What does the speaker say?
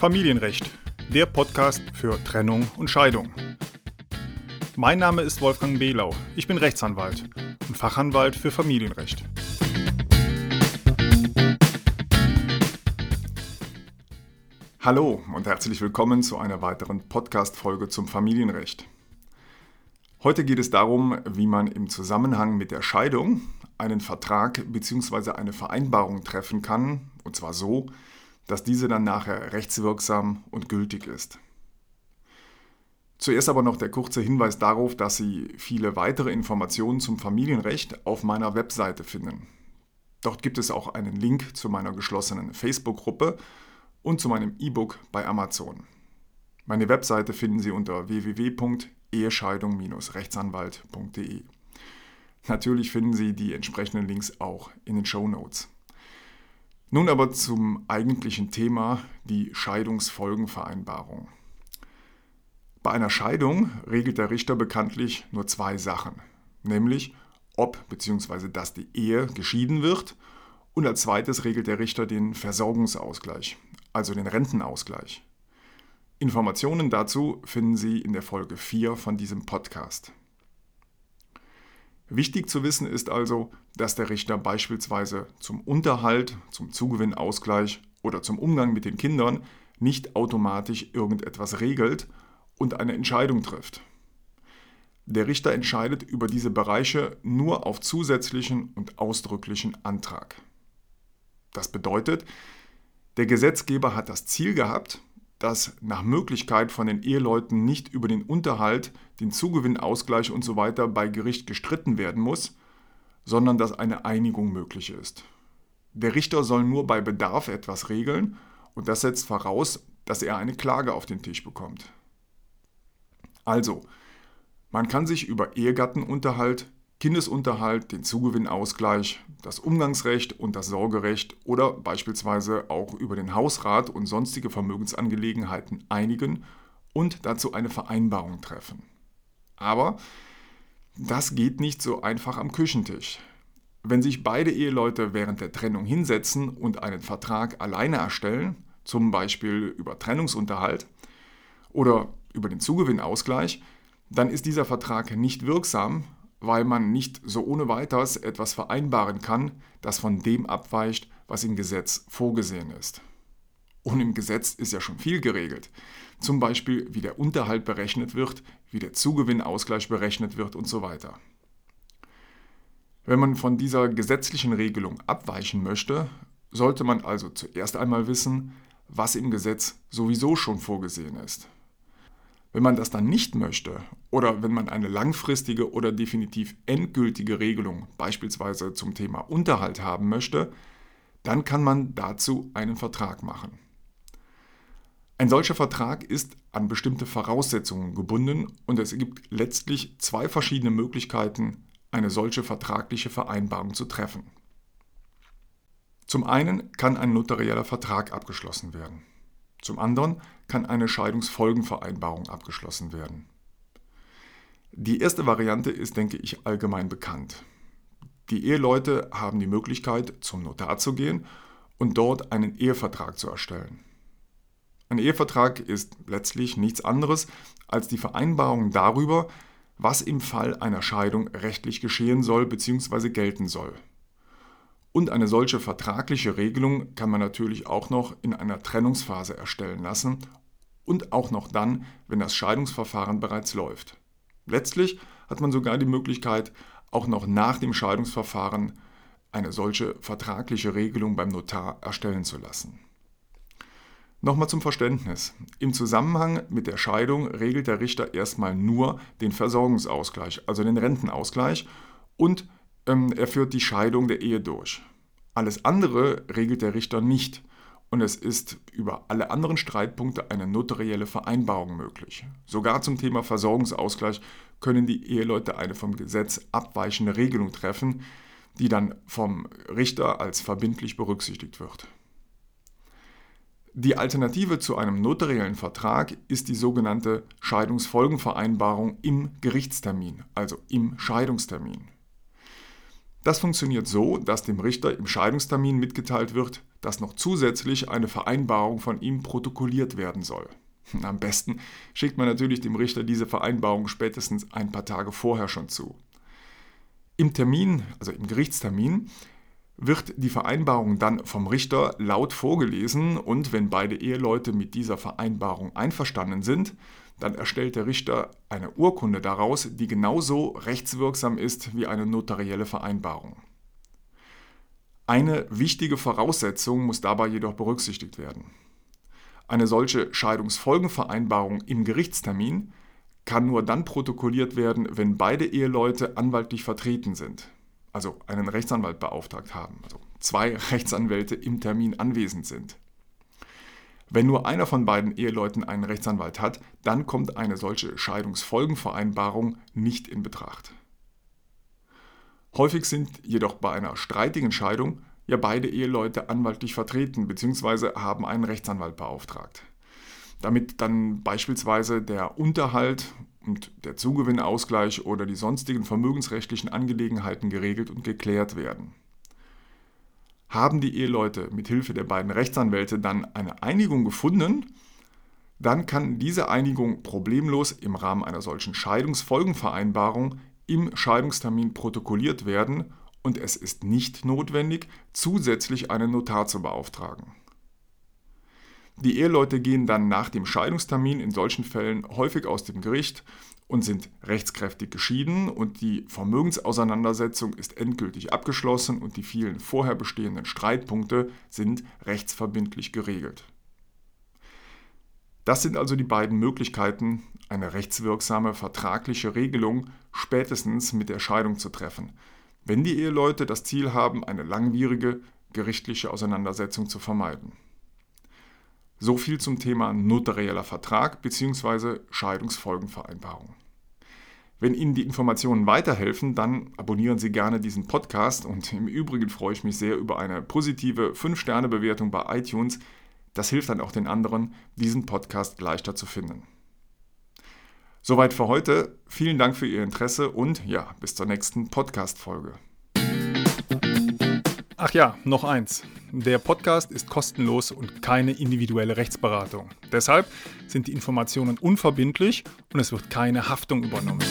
Familienrecht, der Podcast für Trennung und Scheidung. Mein Name ist Wolfgang Behlau. Ich bin Rechtsanwalt und Fachanwalt für Familienrecht. Hallo und herzlich willkommen zu einer weiteren Podcast-Folge zum Familienrecht. Heute geht es darum, wie man im Zusammenhang mit der Scheidung einen Vertrag bzw. eine Vereinbarung treffen kann, und zwar so, dass diese dann nachher rechtswirksam und gültig ist. Zuerst aber noch der kurze Hinweis darauf, dass Sie viele weitere Informationen zum Familienrecht auf meiner Webseite finden. Dort gibt es auch einen Link zu meiner geschlossenen Facebook-Gruppe und zu meinem E-Book bei Amazon. Meine Webseite finden Sie unter www.ehescheidung-rechtsanwalt.de. Natürlich finden Sie die entsprechenden Links auch in den Show Notes. Nun aber zum eigentlichen Thema, die Scheidungsfolgenvereinbarung. Bei einer Scheidung regelt der Richter bekanntlich nur zwei Sachen, nämlich ob bzw. dass die Ehe geschieden wird und als zweites regelt der Richter den Versorgungsausgleich, also den Rentenausgleich. Informationen dazu finden Sie in der Folge 4 von diesem Podcast. Wichtig zu wissen ist also, dass der Richter beispielsweise zum Unterhalt, zum Zugewinnausgleich oder zum Umgang mit den Kindern nicht automatisch irgendetwas regelt und eine Entscheidung trifft. Der Richter entscheidet über diese Bereiche nur auf zusätzlichen und ausdrücklichen Antrag. Das bedeutet, der Gesetzgeber hat das Ziel gehabt, dass nach Möglichkeit von den Eheleuten nicht über den Unterhalt, den Zugewinnausgleich usw. So bei Gericht gestritten werden muss, sondern dass eine Einigung möglich ist. Der Richter soll nur bei Bedarf etwas regeln und das setzt voraus, dass er eine Klage auf den Tisch bekommt. Also, man kann sich über Ehegattenunterhalt, Kindesunterhalt, den Zugewinnausgleich, das Umgangsrecht und das Sorgerecht oder beispielsweise auch über den Hausrat und sonstige Vermögensangelegenheiten einigen und dazu eine Vereinbarung treffen. Aber das geht nicht so einfach am Küchentisch. Wenn sich beide Eheleute während der Trennung hinsetzen und einen Vertrag alleine erstellen, zum Beispiel über Trennungsunterhalt oder über den Zugewinnausgleich, dann ist dieser Vertrag nicht wirksam, weil man nicht so ohne weiteres etwas vereinbaren kann, das von dem abweicht, was im Gesetz vorgesehen ist. Und im Gesetz ist ja schon viel geregelt. Zum Beispiel, wie der Unterhalt berechnet wird, wie der Zugewinnausgleich berechnet wird und so weiter. Wenn man von dieser gesetzlichen Regelung abweichen möchte, sollte man also zuerst einmal wissen, was im Gesetz sowieso schon vorgesehen ist. Wenn man das dann nicht möchte oder wenn man eine langfristige oder definitiv endgültige Regelung beispielsweise zum Thema Unterhalt haben möchte, dann kann man dazu einen Vertrag machen. Ein solcher Vertrag ist an bestimmte Voraussetzungen gebunden und es gibt letztlich zwei verschiedene Möglichkeiten, eine solche vertragliche Vereinbarung zu treffen. Zum einen kann ein notarieller Vertrag abgeschlossen werden. Zum anderen kann eine Scheidungsfolgenvereinbarung abgeschlossen werden. Die erste Variante ist, denke ich, allgemein bekannt. Die Eheleute haben die Möglichkeit, zum Notar zu gehen und dort einen Ehevertrag zu erstellen. Ein Ehevertrag ist letztlich nichts anderes als die Vereinbarung darüber, was im Fall einer Scheidung rechtlich geschehen soll bzw. gelten soll. Und eine solche vertragliche Regelung kann man natürlich auch noch in einer Trennungsphase erstellen lassen und auch noch dann, wenn das Scheidungsverfahren bereits läuft. Letztlich hat man sogar die Möglichkeit, auch noch nach dem Scheidungsverfahren eine solche vertragliche Regelung beim Notar erstellen zu lassen. Nochmal zum Verständnis. Im Zusammenhang mit der Scheidung regelt der Richter erstmal nur den Versorgungsausgleich, also den Rentenausgleich, und ähm, er führt die Scheidung der Ehe durch. Alles andere regelt der Richter nicht und es ist über alle anderen Streitpunkte eine notarielle Vereinbarung möglich. Sogar zum Thema Versorgungsausgleich können die Eheleute eine vom Gesetz abweichende Regelung treffen, die dann vom Richter als verbindlich berücksichtigt wird. Die Alternative zu einem notariellen Vertrag ist die sogenannte Scheidungsfolgenvereinbarung im Gerichtstermin, also im Scheidungstermin. Das funktioniert so, dass dem Richter im Scheidungstermin mitgeteilt wird, dass noch zusätzlich eine Vereinbarung von ihm protokolliert werden soll. Am besten schickt man natürlich dem Richter diese Vereinbarung spätestens ein paar Tage vorher schon zu. Im Termin, also im Gerichtstermin, wird die Vereinbarung dann vom Richter laut vorgelesen und wenn beide Eheleute mit dieser Vereinbarung einverstanden sind, dann erstellt der Richter eine Urkunde daraus, die genauso rechtswirksam ist wie eine notarielle Vereinbarung. Eine wichtige Voraussetzung muss dabei jedoch berücksichtigt werden. Eine solche Scheidungsfolgenvereinbarung im Gerichtstermin kann nur dann protokolliert werden, wenn beide Eheleute anwaltlich vertreten sind, also einen Rechtsanwalt beauftragt haben, also zwei Rechtsanwälte im Termin anwesend sind. Wenn nur einer von beiden Eheleuten einen Rechtsanwalt hat, dann kommt eine solche Scheidungsfolgenvereinbarung nicht in Betracht. Häufig sind jedoch bei einer streitigen Scheidung ja beide Eheleute anwaltlich vertreten bzw. haben einen Rechtsanwalt beauftragt. Damit dann beispielsweise der Unterhalt und der Zugewinnausgleich oder die sonstigen vermögensrechtlichen Angelegenheiten geregelt und geklärt werden. Haben die Eheleute mit Hilfe der beiden Rechtsanwälte dann eine Einigung gefunden, dann kann diese Einigung problemlos im Rahmen einer solchen Scheidungsfolgenvereinbarung im Scheidungstermin protokolliert werden und es ist nicht notwendig, zusätzlich einen Notar zu beauftragen. Die Eheleute gehen dann nach dem Scheidungstermin in solchen Fällen häufig aus dem Gericht und sind rechtskräftig geschieden und die Vermögensauseinandersetzung ist endgültig abgeschlossen und die vielen vorher bestehenden Streitpunkte sind rechtsverbindlich geregelt. Das sind also die beiden Möglichkeiten, eine rechtswirksame vertragliche Regelung spätestens mit der Scheidung zu treffen wenn die Eheleute das Ziel haben, eine langwierige gerichtliche Auseinandersetzung zu vermeiden. So viel zum Thema notarieller Vertrag bzw. Scheidungsfolgenvereinbarung. Wenn Ihnen die Informationen weiterhelfen, dann abonnieren Sie gerne diesen Podcast und im Übrigen freue ich mich sehr über eine positive 5-Sterne-Bewertung bei iTunes. Das hilft dann auch den anderen, diesen Podcast leichter zu finden. Soweit für heute. Vielen Dank für Ihr Interesse und ja, bis zur nächsten Podcast-Folge. Ach ja, noch eins. Der Podcast ist kostenlos und keine individuelle Rechtsberatung. Deshalb sind die Informationen unverbindlich und es wird keine Haftung übernommen.